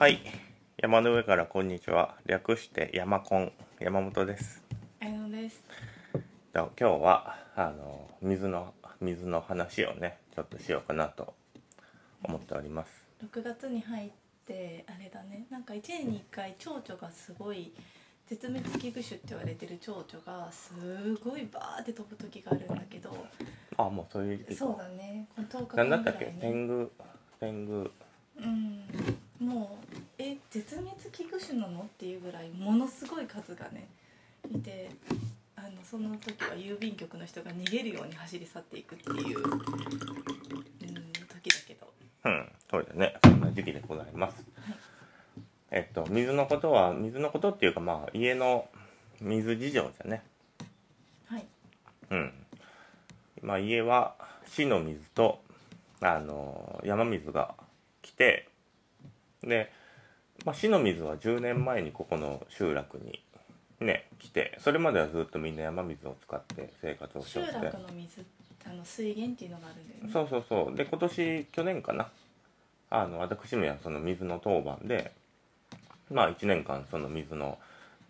はい山の上からこんにちは略して山コン山本ですあのです。で今日はあの水の水の話をねちょっとしようかなと思っております6月に入ってあれだね。なんか1年に1回蝶々がすごい絶滅危惧種って言われてる蝶々がすごいバーって飛ぶ時があるんだけど、あもうそういうそうだね。この10日何だったっけ？間ぐらいね。天狗天狗うん。もうえ絶滅危惧種なの？っていうぐらいものすごい数がねいて。あのその時は郵便局の人が逃げるように走り去っていくっていう、うん、時だけど。うんそうだね。そんな時期でございます、えっと水のことは水のことっていうかまあ家の水事情じゃね。はい。うん。まあ家は市の水とあの山水が来てで、まあ、市の水は10年前にここの集落にね来てそれまではずっとみんな山水を使って生活をして。集落の水あの水源っていうのがあるんだよね。そうそうそう。で今年去年かな。あの私めはその水の当番でまあ1年間その水の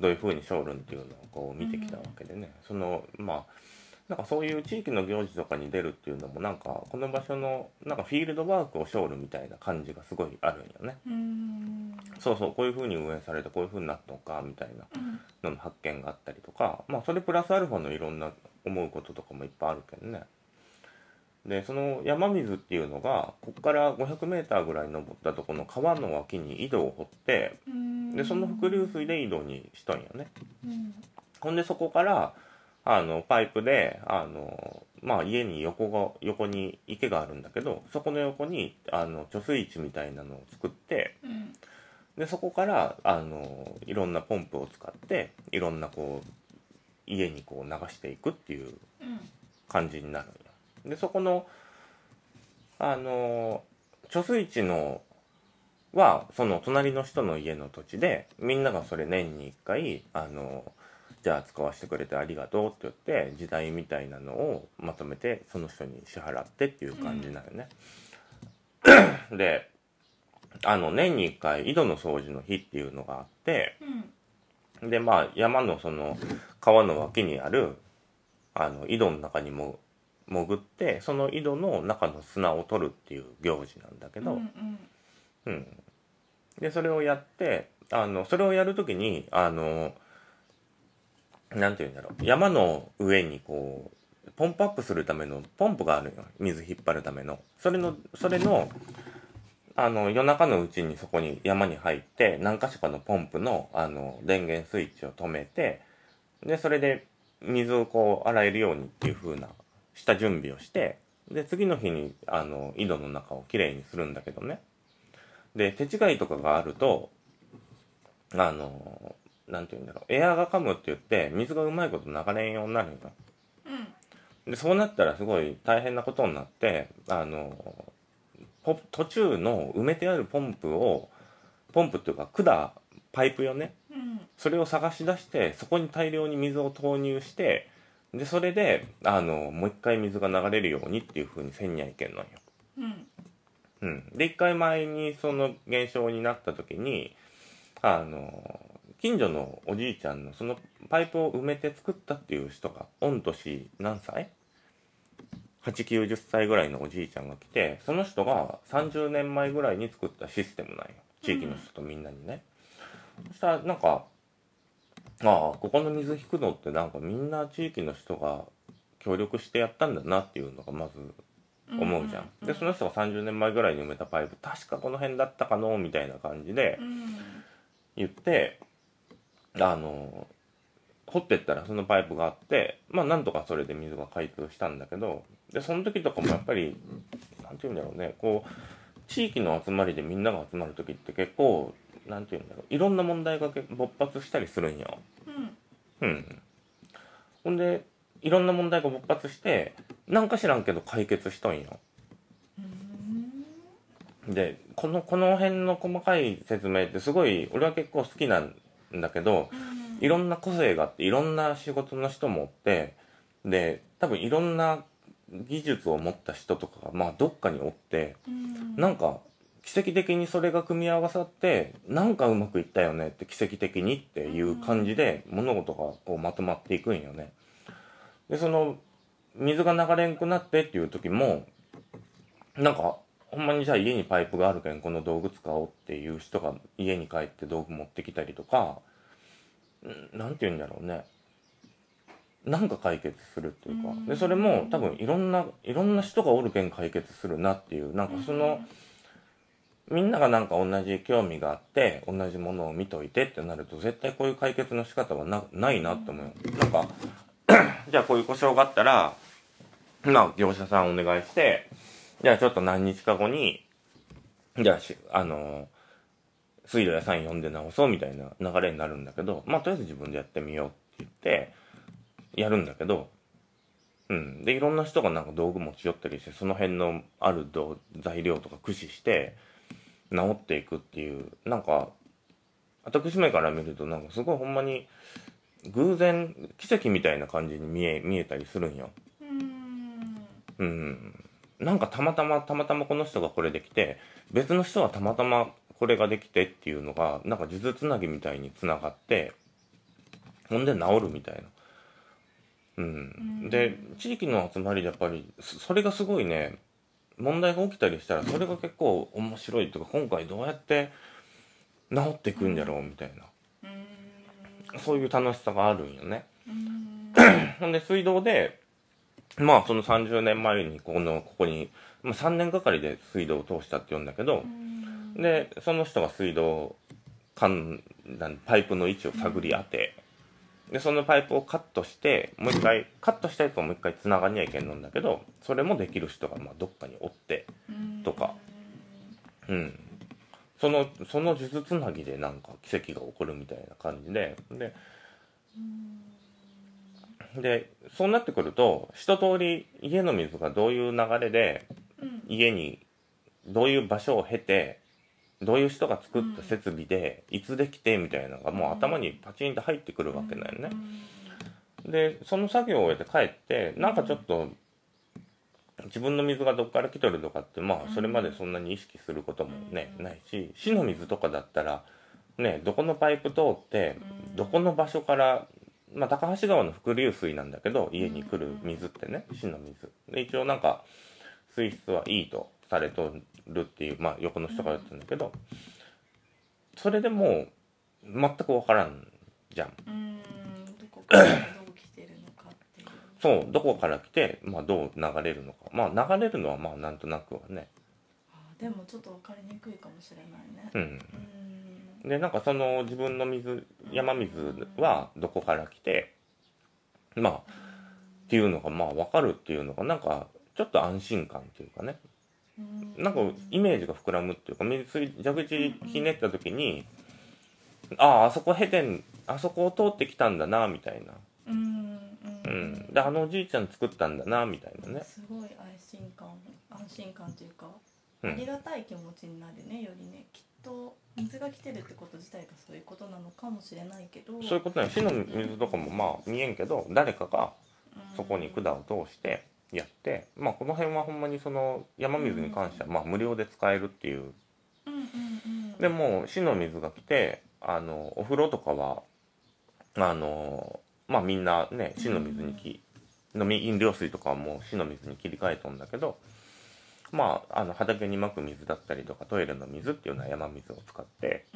どういうふうにショールンっていうのをこう見てきたわけでね、そのまあなんかそういう地域の行事とかに出るっていうのもなんかこの場所のなんかフィールドワークをショールみたいな感じがすごいあるんよね。うそうそうこういうふうに運営されてこういうふうになったのかみたいなうんのの発見があったりとかまあそれプラスアルファのいろんな思うこととかもいっぱいあるけどね。でその山水っていうのがここから 500m ぐらい登ったとこの川の脇に井戸を掘ってでその伏流水で井戸にしとんよね。うん。ほんでそこからあのパイプであの、まあ、家に横が横に池があるんだけどそこの横にあの貯水池みたいなのを作ってうん。でそこからあのいろんなポンプを使っていろんなこう家にこう流していくっていううん。感じになるんよでそこのあの貯水池のはその隣の人の家の土地でみんながそれ年に1回あのじゃあ使わせてくれてありがとうって言って時代みたいなのをまとめてその人に支払ってっていう感じなのね、であの年に1回井戸の掃除の日っていうのがあってうん。でまあ山のその川の脇にあるあの井戸の中にも潜ってその井戸の中の砂を取るっていう行事なんだけど、うんうん。うん。でそれをやってあのそれをやるときにあのなんて言うんだろう。山の上にこうポンプアップするためのポンプがあるよ。水引っ張るための。それのそれのあの夜中のうちにそこに山に入って何か所かのポンプのあの電源スイッチを止めてでそれで水をこう洗えるようにっていう風なした準備をしてで次の日にあの井戸の中をきれいにするんだけどね。で手違いとかがあるとあのなんて言うんだろう。エアーが噛むって言って水がうまいこと流れんようになるんよ。うん。でそうなったらすごい大変なことになってあのポ途中の埋めてあるポンプをポンプっていうか管パイプよね。うん。それを探し出してそこに大量に水を投入してでそれであのもう一回水が流れるようにっていう風にせんにゃいけんのよ。うん。うん、で一回前にその現象になった時にあの近所のおじいちゃんのそのパイプを埋めて作ったっていう人が御年何歳 ?890 歳ぐらいのおじいちゃんが来てその人が30年前ぐらいに作ったシステムなんよ。地域の人とみんなにね、そしたらなんかああここの水引くのってなんかみんな地域の人が協力してやったんだなっていうのがまず思うじゃん、うんでその人が30年前ぐらいに埋めたパイプ確かこの辺だったかのみたいな感じでうん。言ってあの掘ってったらそのパイプがあってまあなんとかそれで水が開通したんだけどでその時とかもやっぱりなんて言うんだろうねこう地域の集まりでみんなが集まる時って結構なんて言うんだろういろんな問題がけ勃発したりするんよ。うんうん。ほんでいろんな問題が勃発してなんか知らんけど解決しとんよ。うんでこのこの辺の細かい説明ってすごい俺は結構好きなんだけどいろんな個性があっていろんな仕事の人もおってで多分いろんな技術を持った人とかがまあどっかにおってうんなんか奇跡的にそれが組み合わさってなんかうまくいったよねって奇跡的にっていう感じで物事がこうまとまっていくんよね。でその水が流れんくなってっていう時もなんかほんまにじゃあ家にパイプがあるけんこの道具使おうっていう人が家に帰って道具持ってきたりとか何て言うんだろうね。なんか解決するっていうか。でそれも多分いろんないろんな人がおるけん解決するなっていうなんかそのみんながなんか同じ興味があって同じものを見といてってなると絶対こういう解決の仕方はなないなって思うなんか じゃあこういう故障があったらまあ業者さんお願いしてじゃあちょっと何日か後にじゃあしあの水道屋さん呼んで直そうみたいな流れになるんだけどまあとりあえず自分でやってみようって言ってやるんだけどうん。でいろんな人がなんか道具持ち寄ったりしてその辺のある材料とか駆使して治っていくっていうなんか私めから見るとなんかすごいほんまに偶然奇跡みたいな感じに見え見えたりするんよ。うん、なんかたまたまたまたまこの人がこれできて別の人はたまたまこれができてっていうのがなんか数珠つなぎみたいにつながってほんで治るみたいな。うん、で地域の集まりでやっぱりそれがすごいね問題が起きたりしたらそれが結構面白いとか今回どうやって治っていくんだろうみたいな。そういう楽しさがあるんよね。ほんで水道でまあその30年前にここのここに、まあ、3年がかりで水道を通したって言うんだけどでその人が水道管パイプの位置を探り当てでそのパイプをカットしてもう一回カットしたやつをもう一回つながんにゃいけんのんだけどそれもできる人がまあどっかにおってとか。うん。そのその数珠つなぎでなんか奇跡が起こるみたいな感じでででそうなってくると一通り家の水がどういう流れで家にどういう場所を経てどういう人が作った設備でいつできてみたいなのがもう頭にパチンと入ってくるわけだよね。でその作業を終えて帰ってなんかちょっと自分の水がどっから来とるとかってまあそれまでそんなに意識することもねないし市の水とかだったらねどこのパイプ通ってどこの場所からまあ高橋川の伏流水なんだけど家に来る水ってね市の水で一応なんか水質はいいとされとるっていう、まあ、横の人が言ったんだけど、それでも全く分からんじゃん。うんどこからどう来てるのかっていう。そうどこから来て、まあ、どう流れるのかまあ流れるのはまあなんとなくはね。あでもちょっと分かりにくいかもしれないね。うん、うんでなんかその自分の水山水はどこから来てまあっていうのがまあ分かるっていうのがなんかちょっと安心感っていうかね。なんかイメージが膨らむっていうか水蛇口ひねった時にあああそこへてんあそこを通ってきたんだなみたいな。うんであのおじいちゃん作ったんだなみたいなね。すごい安心感安心感というかありがたい気持ちになるねよりねきっと水が来てるってこと自体がそういうことなのかもしれないけど。そういうことね市の水とかもまあ見えんけど誰かがそこに管を通してやってまあこの辺はほんまにその山水に関してはまあ無料で使えるっていう。でも市の水が来てあのお風呂とかはあのまあみんなね市の水にき、飲み飲料水とかはもう市の水に切り替えとんだけどまああの畑にまく水だったりとかトイレの水っていうのは山水を使って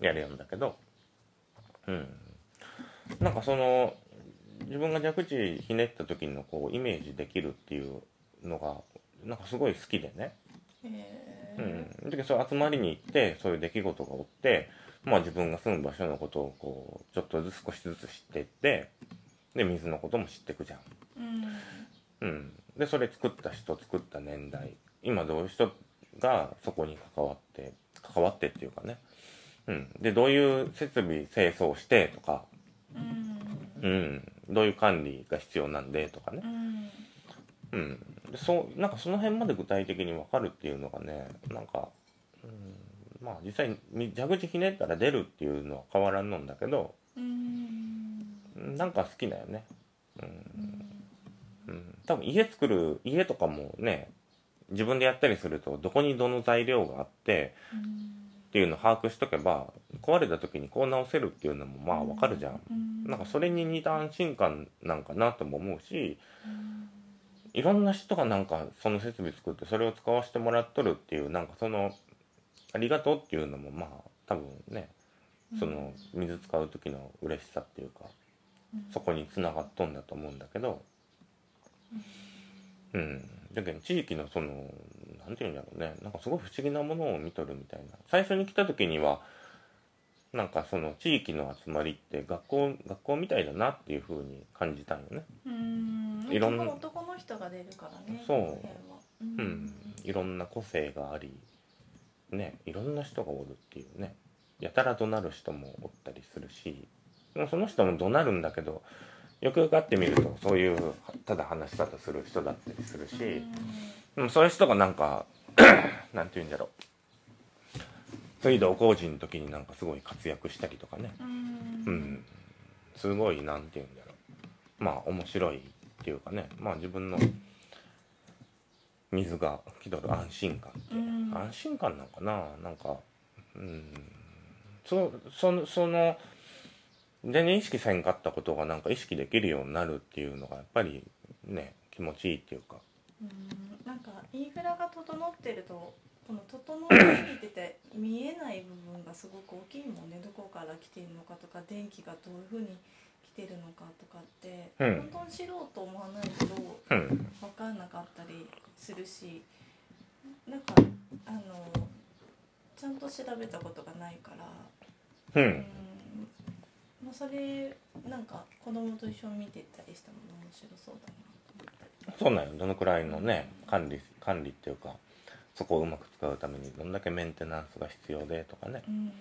やるんだけどうん。なんかその自分が蛇口ひねった時のこうイメージできるっていうのがなんかすごい好きでね。うん、でそ集まりに行ってそういう出来事が起って、まあ、自分が住む場所のことをこうちょっとずつ少しずつ知っていってで水のことも知っていくじゃん。うん、うん、でそれ作った人作った年代。今どういう人がそこに関わって関わってっていうかね、うん、でどういう設備清掃してとか、うん、どういう管理が必要なんでとかね、うん、でそうなんかその辺まで具体的に分かるっていうのがねなんか、うん、まあ実際に蛇口ひねったら出るっていうのは変わらんのんだけど、うん、なんか好きだよね、うんうん、多分家作る家とかもね自分でやったりするとどこにどの材料があってうんっていうのを把握しとけば壊れた時にこう直せるっていうのもまあわかるじゃん、うん。なんかそれに似た安心感なんかなとも思うしうん。いろんな人がなんかその設備作ってそれを使わせてもらっとるっていうなんかそのありがとうっていうのもまあ多分ねその水使う時の嬉しさっていうかそこに繋がっとんだと思うんだけどうん。だけど地域のそのなんていうんだろうね。なんかすごい不思議なものを見とるみたいな。最初に来た時にはなんかその地域の集まりって学校学校みたいだなっていう風に感じたんよね。うん。いろんな男の人が出るからね。そう。この辺は。ううん。いろんな個性がありねいろんな人がおるっていうね。やたら怒鳴る人もおったりするし。でもその人も怒鳴るんだけどよくよく会ってみるとそういうただ話し方する人だったりするし、でもそういう人がなんか なんて言うんだろう。水道工事の時になんかすごい活躍したりとかね。うん。うん。すごいなんて言うんだろう。まあ面白いっていうかね。まあ自分の水が来とる安心感って、うん。安心感なんかな。なんかうん。そそのその全然意識せんかったことがなんか意識できるようになるっていうのがやっぱりね気持ちいいっていうか。うんなんかインフラが整ってるとこの整いすぎてて見えない部分がすごく大きいもんね。どこから来てるのかとか電気がどういうふうに来てるのかとかって、うん。本当に知ろうと思わないとうん。分かんなかったりするしなんかあのちゃんと調べたことがないから、ううんまあ、それなんか子供と一緒に見てったりしたのも面白そうだな。そうなんよ。どのくらいのね管理管理っていうかそこをうまく使うためにどんだけメンテナンスが必要でとかね。うん。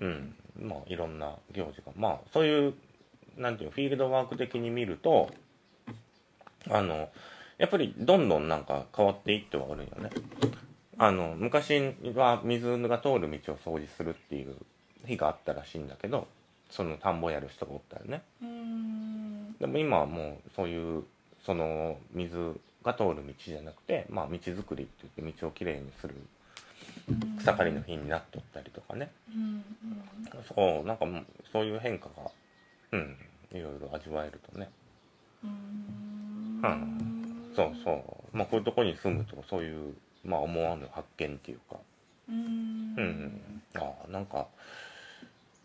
うん。まあいろんな行事が。まあそういうなんていうのフィールドワーク的に見るとあのやっぱりどんどんなんか変わっていってはおるんよね。あの昔は水が通る道を掃除するっていう日があったらしいんだけどその田んぼやる人がおったよね。うん。でも今はもうそういうその水が通る道じゃなくてまあ道作りって言って道をきれいにする草刈りの日になっとったりとかね。うん。うん。そうなんかもうそういう変化がうんいろいろ味わえるとね。うん。うん。そうそう。まあこういうとこに住むとそういうまあ思わぬ発見っていうか。うんうん。うん。ああなんか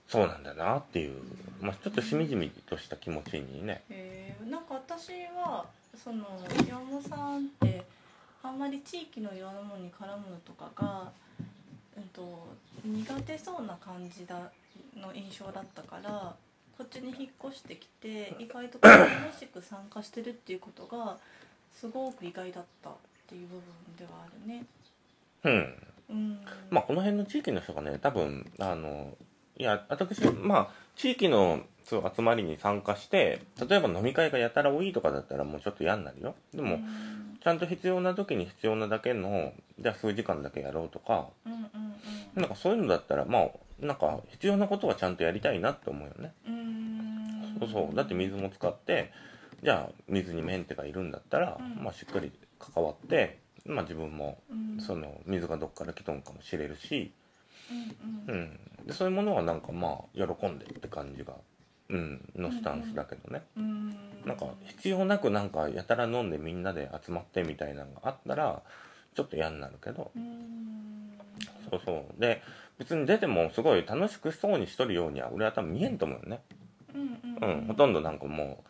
そうなんだなっていうまあちょっとしみじみとした気持ちにね。えー。なんか私はその山本さんってあんまり地域のいろんなものに絡むのとかが、うん、と苦手そうな感じだの印象だったからこっちに引っ越してきて意外と楽しく参加してるっていうことがすごく意外だったっていう部分ではあるね。うん。うん、まあこの辺の地域の人がね多分あのいや私まあ地域のそう集まりに参加して例えば飲み会がやたら多いとかだったらもうちょっと嫌になるよ。でも、うん。ちゃんと必要な時に必要なだけのじゃあ数時間だけやろうとか。うんうんなんかそういうのだったらまあなんか必要なことはちゃんとやりたいなって思うよね。うん。そうそう。だって水も使ってじゃあ水にメンテがいるんだったら、うん。まあしっかり関わってまあ自分もうん。その水がどっから来とんかもしれるし、うんうん。うん、でそういうものはなんかまあ喜んでって感じが、うん、のスタンスだけどね、うんなんか必要なくなんかやたら飲んでみんなで集まってみたいなのがあったらちょっと嫌になるけど。うん。そうそう。で別に出てもすごい楽しくそうにしとるようには俺は多分見えんと思うよね。うんうん、ほとんどなんかも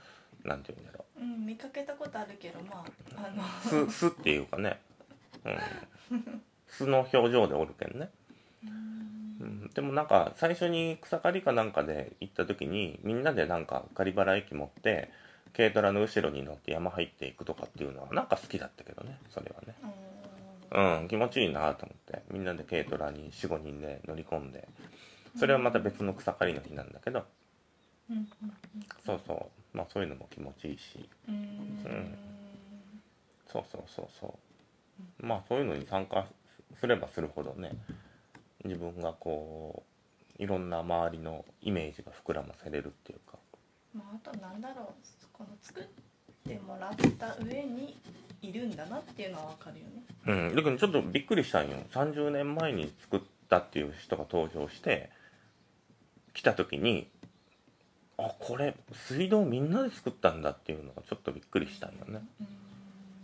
うなんていうんだろう。ん、見かけたことあるけどまああの。素っていうかね、うん、素の表情でおるけんねうん。でもなんか最初に草刈りかなんかで行った時にみんなでなんか刈原駅持って軽トラの後ろに乗って山入っていくとかっていうのはなんか好きだったけどねそれはね。うん。気持ちいいなと思って。みんなで軽トラに45人で乗り込んで。それはまた別の草刈りの日なんだけど。うん。うん。そうそう。まあそういうのも気持ちいいし。うん。うん。そうそうそうそう。まあそういうのに参加すればするほどね自分がこういろんな周りのイメージが膨らませれるっていうか。まああとなんだろう。この作ってもらった上にいるんだなっていうのは分かるよね。うん。だけどちょっとびっくりしたんよ。30年前に作ったっていう人が登場して来た時にあこれ水道みんなで作ったんだっていうのがちょっとびっくりしたんよね。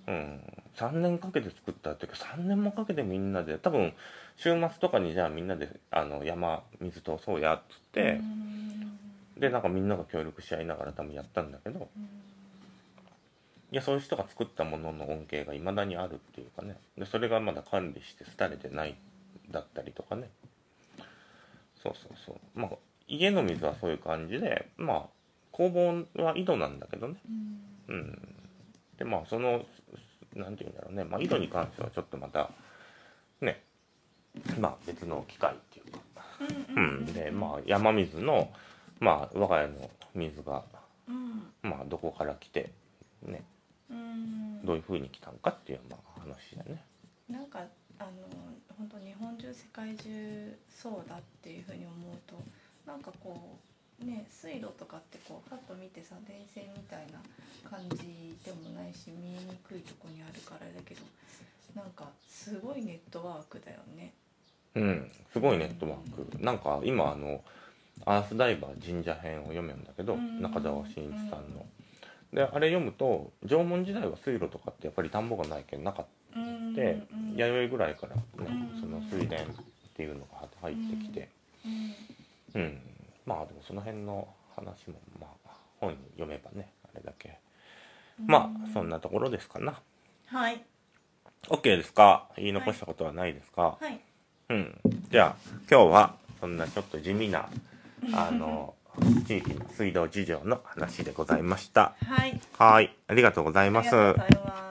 うん。うん3年かけて作ったっていうか3年もかけてみんなで多分週末とかにじゃあみんなであの山水通そうやっつって、うん。でなんかみんなが協力し合いながら多分やったんだけどうん。いやそういう人が作ったものの恩恵がいまだにあるっていうかね。でそれがまだ管理して廃れてないだったりとかね。そうそうそう。まあ家の水はそういう感じでまあ工房は井戸なんだけどね。うん。うん。でまあそのなんていうんだろうね。まあ井戸に関してはちょっとまたね。まあ別の機会っていうか。うんでまあ山水のまあ我が家の水がうん。まあどこから来てね。うん。どういう風に来たんかっていうまあ話だね。なんかあの本当日本中世界中そうだっていうふうに思うとなんかこうね水路とかってこうパッと見てさ電線みたいな感じでもないし見えにくいとこにあるからだけどなんかすごいネットワークだよね。うんすごいネットワーク。なんか今あのアースダイバー神社編を読むんだけどうん中澤真一さんの。であれ読むと縄文時代は水路とかってやっぱり田んぼがないけんなかっうんてうん。弥生ぐらいからねうんその水田っていうのが入ってきて。うん。うんまあでもその辺の話もまあ本読めばねあれだけまあそんなところですかなはい、OK ですか？言い残したことはないですか、はい、うん。じゃあ、今日は、そんなちょっと地味な、あの、地域の水道事情の話でございました。はい、はい。ありがとうございあます。りがとうございます。